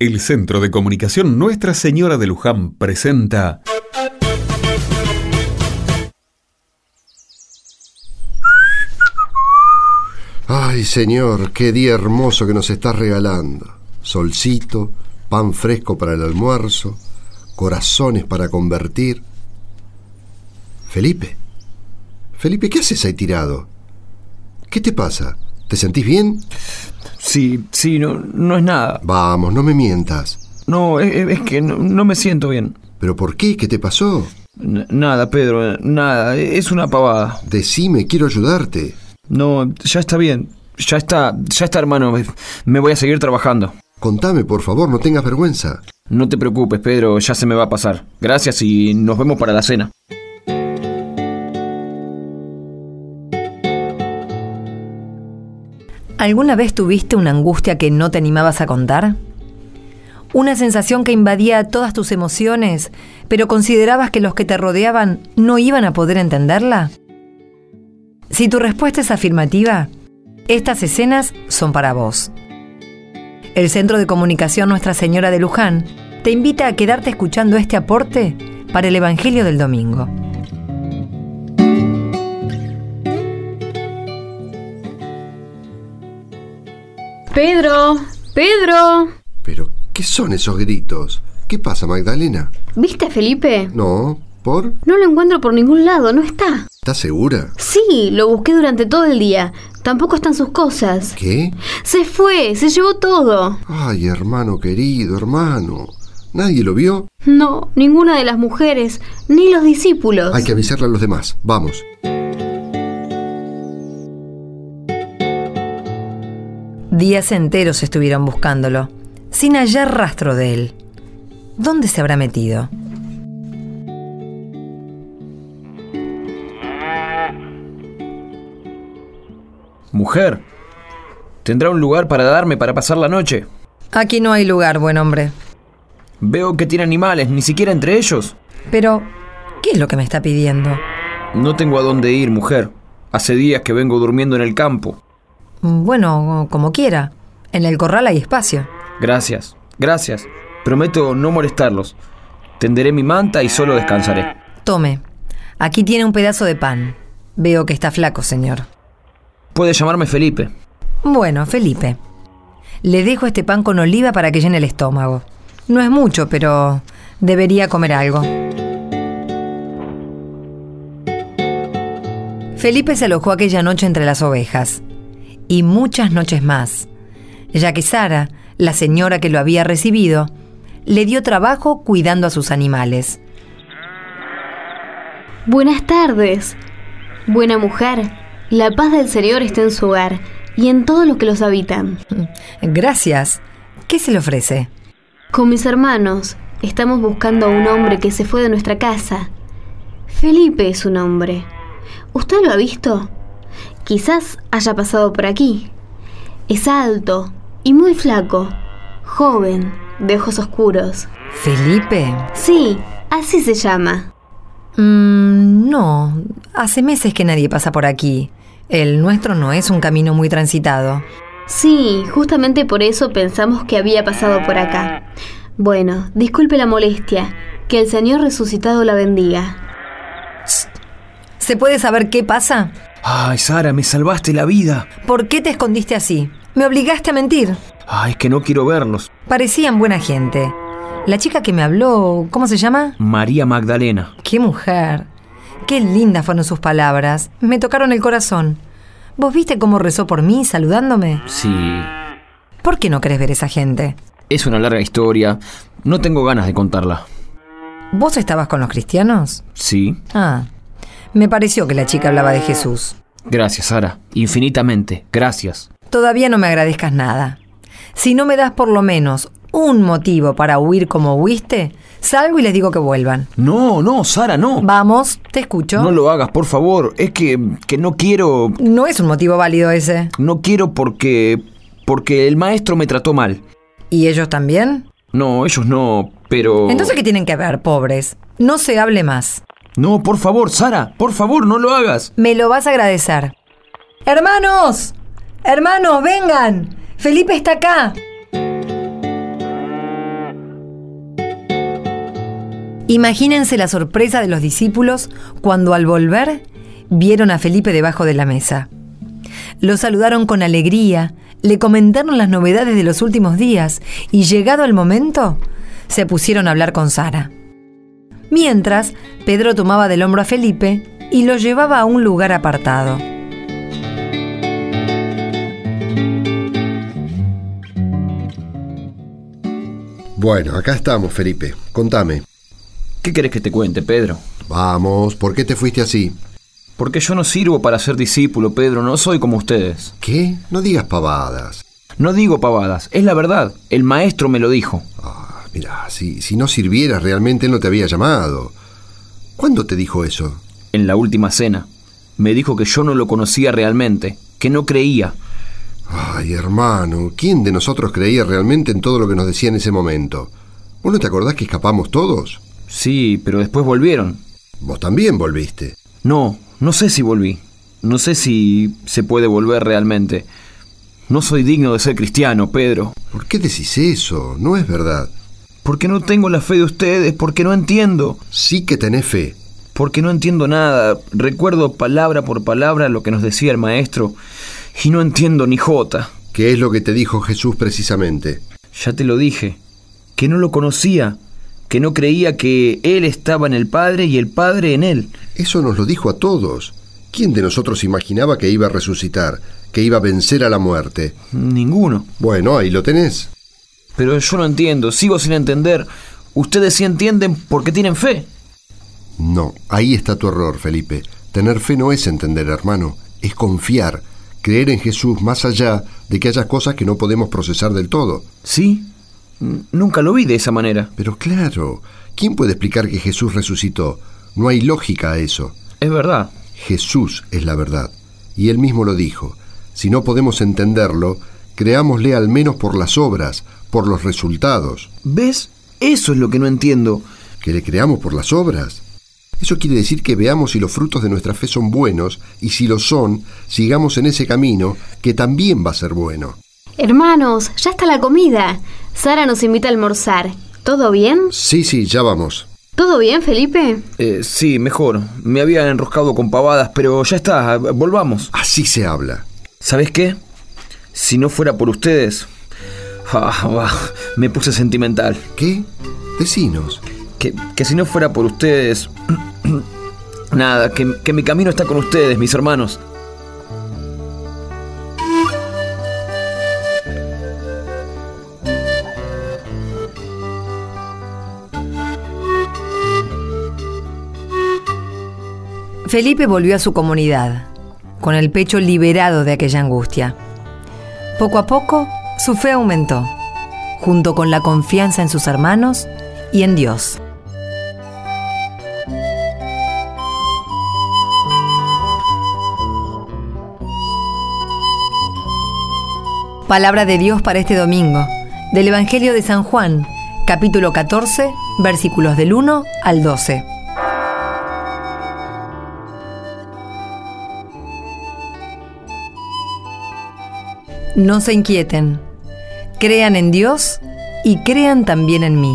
El Centro de Comunicación Nuestra Señora de Luján presenta... Ay, Señor, qué día hermoso que nos estás regalando. Solcito, pan fresco para el almuerzo, corazones para convertir. Felipe, Felipe, ¿qué haces ahí tirado? ¿Qué te pasa? ¿Te sentís bien? Sí, sí, no, no es nada. Vamos, no me mientas. No, es, es que no, no me siento bien. ¿Pero por qué? ¿Qué te pasó? N- nada, Pedro, nada. Es una pavada. Decime, quiero ayudarte. No, ya está bien. Ya está, ya está, hermano. Me- Me voy a seguir trabajando. Contame, por favor, no tengas vergüenza. No te preocupes, Pedro, ya se me va a pasar. Gracias y nos vemos para la cena. ¿Alguna vez tuviste una angustia que no te animabas a contar? Una sensación que invadía todas tus emociones, pero considerabas que los que te rodeaban no iban a poder entenderla? Si tu respuesta es afirmativa, estas escenas son para vos. El Centro de Comunicación Nuestra Señora de Luján te invita a quedarte escuchando este aporte para el Evangelio del Domingo. Pedro, Pedro. Pero, ¿qué son esos gritos? ¿Qué pasa, Magdalena? ¿Viste a Felipe? No, ¿por? No lo encuentro por ningún lado, no está. ¿Estás segura? Sí, lo busqué durante todo el día. Tampoco están sus cosas. ¿Qué? Se fue, se llevó todo. Ay, hermano querido, hermano. ¿Nadie lo vio? No, ninguna de las mujeres, ni los discípulos. Hay que avisarle a los demás. Vamos. Días enteros estuvieron buscándolo, sin hallar rastro de él. ¿Dónde se habrá metido? Mujer, ¿tendrá un lugar para darme para pasar la noche? Aquí no hay lugar, buen hombre. Veo que tiene animales, ni siquiera entre ellos. Pero, ¿qué es lo que me está pidiendo? No tengo a dónde ir, mujer. Hace días que vengo durmiendo en el campo. Bueno, como quiera. En el corral hay espacio. Gracias, gracias. Prometo no molestarlos. Tenderé mi manta y solo descansaré. Tome. Aquí tiene un pedazo de pan. Veo que está flaco, señor. Puede llamarme Felipe. Bueno, Felipe. Le dejo este pan con oliva para que llene el estómago. No es mucho, pero debería comer algo. Felipe se alojó aquella noche entre las ovejas. Y muchas noches más, ya que Sara, la señora que lo había recibido, le dio trabajo cuidando a sus animales. Buenas tardes. Buena mujer, la paz del Señor está en su hogar y en todos los que los habitan. Gracias. ¿Qué se le ofrece? Con mis hermanos estamos buscando a un hombre que se fue de nuestra casa. Felipe es su nombre. ¿Usted lo ha visto? Quizás haya pasado por aquí. Es alto y muy flaco, joven, de ojos oscuros. ¿Felipe? Sí, así se llama. Mm, no, hace meses que nadie pasa por aquí. El nuestro no es un camino muy transitado. Sí, justamente por eso pensamos que había pasado por acá. Bueno, disculpe la molestia. Que el Señor resucitado la bendiga. ¿Se puede saber qué pasa? Ay, Sara, me salvaste la vida. ¿Por qué te escondiste así? Me obligaste a mentir. Ay, es que no quiero verlos. Parecían buena gente. La chica que me habló, ¿cómo se llama? María Magdalena. ¡Qué mujer! Qué lindas fueron sus palabras. Me tocaron el corazón. ¿Vos viste cómo rezó por mí saludándome? Sí. ¿Por qué no querés ver esa gente? Es una larga historia. No tengo ganas de contarla. ¿Vos estabas con los cristianos? Sí. Ah, me pareció que la chica hablaba de Jesús. Gracias, Sara. Infinitamente. Gracias. Todavía no me agradezcas nada. Si no me das por lo menos un motivo para huir como huiste, salgo y les digo que vuelvan. No, no, Sara, no. Vamos, te escucho. No lo hagas, por favor. Es que, que no quiero. No es un motivo válido ese. No quiero porque. porque el maestro me trató mal. ¿Y ellos también? No, ellos no, pero. Entonces, ¿qué tienen que ver, pobres? No se hable más. No, por favor, Sara, por favor, no lo hagas. Me lo vas a agradecer. Hermanos, hermanos, vengan. Felipe está acá. Imagínense la sorpresa de los discípulos cuando al volver vieron a Felipe debajo de la mesa. Lo saludaron con alegría, le comentaron las novedades de los últimos días y llegado el momento, se pusieron a hablar con Sara. Mientras, Pedro tomaba del hombro a Felipe y lo llevaba a un lugar apartado. Bueno, acá estamos, Felipe. Contame. ¿Qué querés que te cuente, Pedro? Vamos, ¿por qué te fuiste así? Porque yo no sirvo para ser discípulo, Pedro, no soy como ustedes. ¿Qué? No digas pavadas. No digo pavadas, es la verdad. El maestro me lo dijo. Ah, mira, si, si no sirvieras realmente él no te había llamado. ¿Cuándo te dijo eso? En la última cena. Me dijo que yo no lo conocía realmente, que no creía. Ay, hermano, ¿quién de nosotros creía realmente en todo lo que nos decía en ese momento? ¿Vos no te acordás que escapamos todos? Sí, pero después volvieron. Vos también volviste. No, no sé si volví. No sé si se puede volver realmente. No soy digno de ser cristiano, Pedro. ¿Por qué decís eso? No es verdad. Porque no tengo la fe de ustedes, porque no entiendo. Sí que tenés fe. Porque no entiendo nada. Recuerdo palabra por palabra lo que nos decía el maestro y no entiendo ni jota. ¿Qué es lo que te dijo Jesús precisamente? Ya te lo dije, que no lo conocía, que no creía que Él estaba en el Padre y el Padre en Él. Eso nos lo dijo a todos. ¿Quién de nosotros imaginaba que iba a resucitar, que iba a vencer a la muerte? Ninguno. Bueno, ahí lo tenés. Pero yo no entiendo, sigo sin entender. Ustedes sí entienden porque tienen fe. No, ahí está tu error, Felipe. Tener fe no es entender, hermano, es confiar, creer en Jesús más allá de que haya cosas que no podemos procesar del todo. ¿Sí? Nunca lo vi de esa manera. Pero claro, ¿quién puede explicar que Jesús resucitó? No hay lógica a eso. Es verdad. Jesús es la verdad. Y él mismo lo dijo. Si no podemos entenderlo, creámosle al menos por las obras, por los resultados. ¿Ves? Eso es lo que no entiendo. ¿Que le creamos por las obras? Eso quiere decir que veamos si los frutos de nuestra fe son buenos y si lo son, sigamos en ese camino que también va a ser bueno. Hermanos, ya está la comida. Sara nos invita a almorzar. ¿Todo bien? Sí, sí, ya vamos. ¿Todo bien, Felipe? Eh, sí, mejor. Me había enroscado con pavadas, pero ya está, volvamos. Así se habla. ¿Sabes qué? Si no fuera por ustedes... Ah, me puse sentimental. ¿Qué? Decinos. Que, que si no fuera por ustedes... Nada, que, que mi camino está con ustedes, mis hermanos. Felipe volvió a su comunidad, con el pecho liberado de aquella angustia. Poco a poco, su fe aumentó, junto con la confianza en sus hermanos y en Dios. Palabra de Dios para este domingo, del Evangelio de San Juan, capítulo 14, versículos del 1 al 12. No se inquieten, crean en Dios y crean también en mí.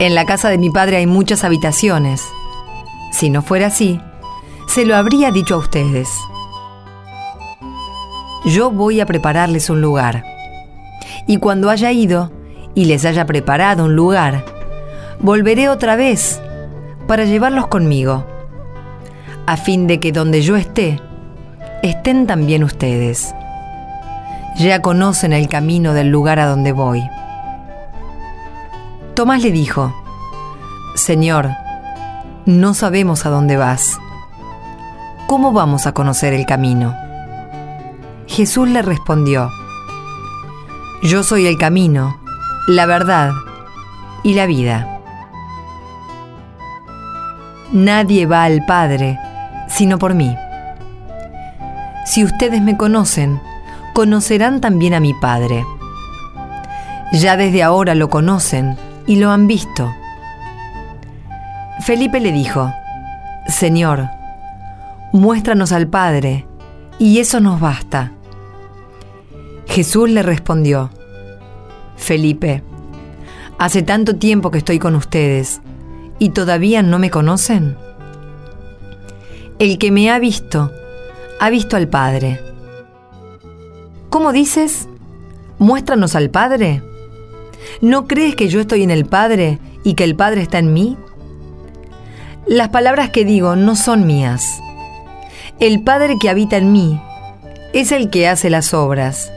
En la casa de mi padre hay muchas habitaciones. Si no fuera así, se lo habría dicho a ustedes. Yo voy a prepararles un lugar. Y cuando haya ido y les haya preparado un lugar, volveré otra vez para llevarlos conmigo, a fin de que donde yo esté, estén también ustedes. Ya conocen el camino del lugar a donde voy. Tomás le dijo, Señor, no sabemos a dónde vas. ¿Cómo vamos a conocer el camino? Jesús le respondió, Yo soy el camino, la verdad y la vida. Nadie va al Padre sino por mí. Si ustedes me conocen, conocerán también a mi Padre. Ya desde ahora lo conocen y lo han visto. Felipe le dijo, Señor, muéstranos al Padre, y eso nos basta. Jesús le respondió, Felipe, hace tanto tiempo que estoy con ustedes, y todavía no me conocen? El que me ha visto, ha visto al Padre. ¿Cómo dices? Muéstranos al Padre. ¿No crees que yo estoy en el Padre y que el Padre está en mí? Las palabras que digo no son mías. El Padre que habita en mí es el que hace las obras.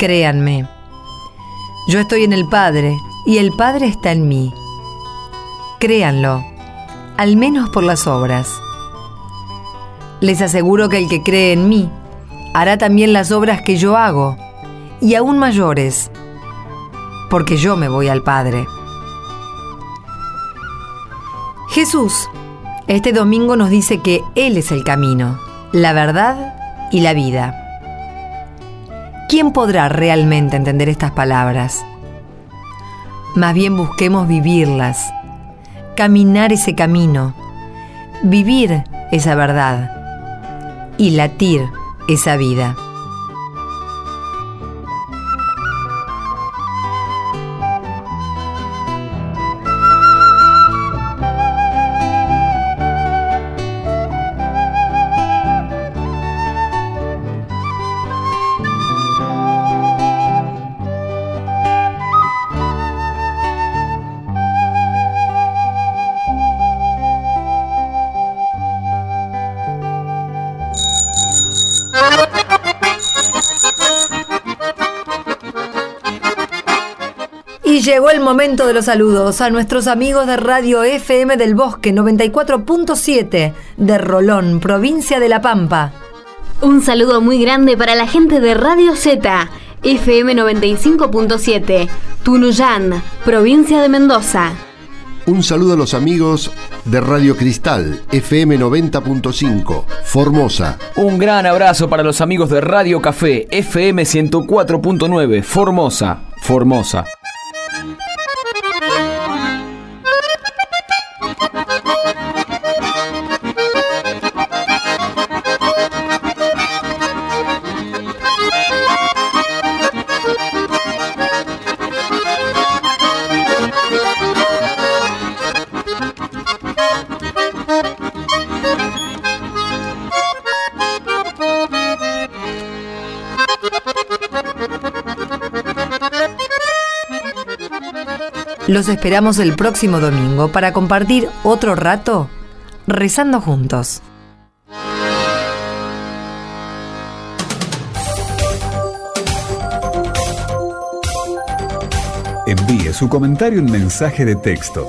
Créanme, yo estoy en el Padre y el Padre está en mí. Créanlo, al menos por las obras. Les aseguro que el que cree en mí hará también las obras que yo hago, y aún mayores, porque yo me voy al Padre. Jesús, este domingo nos dice que Él es el camino, la verdad y la vida. ¿Quién podrá realmente entender estas palabras? Más bien busquemos vivirlas, caminar ese camino, vivir esa verdad y latir esa vida. Y llegó el momento de los saludos a nuestros amigos de Radio FM del Bosque 94.7 de Rolón, provincia de La Pampa. Un saludo muy grande para la gente de Radio Z, FM 95.7, Tunuyán, provincia de Mendoza. Un saludo a los amigos de Radio Cristal, FM 90.5, Formosa. Un gran abrazo para los amigos de Radio Café, FM 104.9, Formosa, Formosa. Los esperamos el próximo domingo para compartir otro rato rezando juntos. Envíe su comentario en mensaje de texto.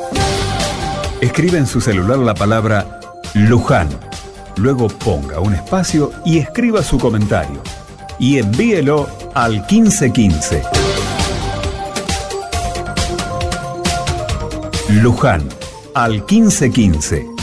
Escribe en su celular la palabra Luján. Luego ponga un espacio y escriba su comentario. Y envíelo al 1515. Luján al 1515.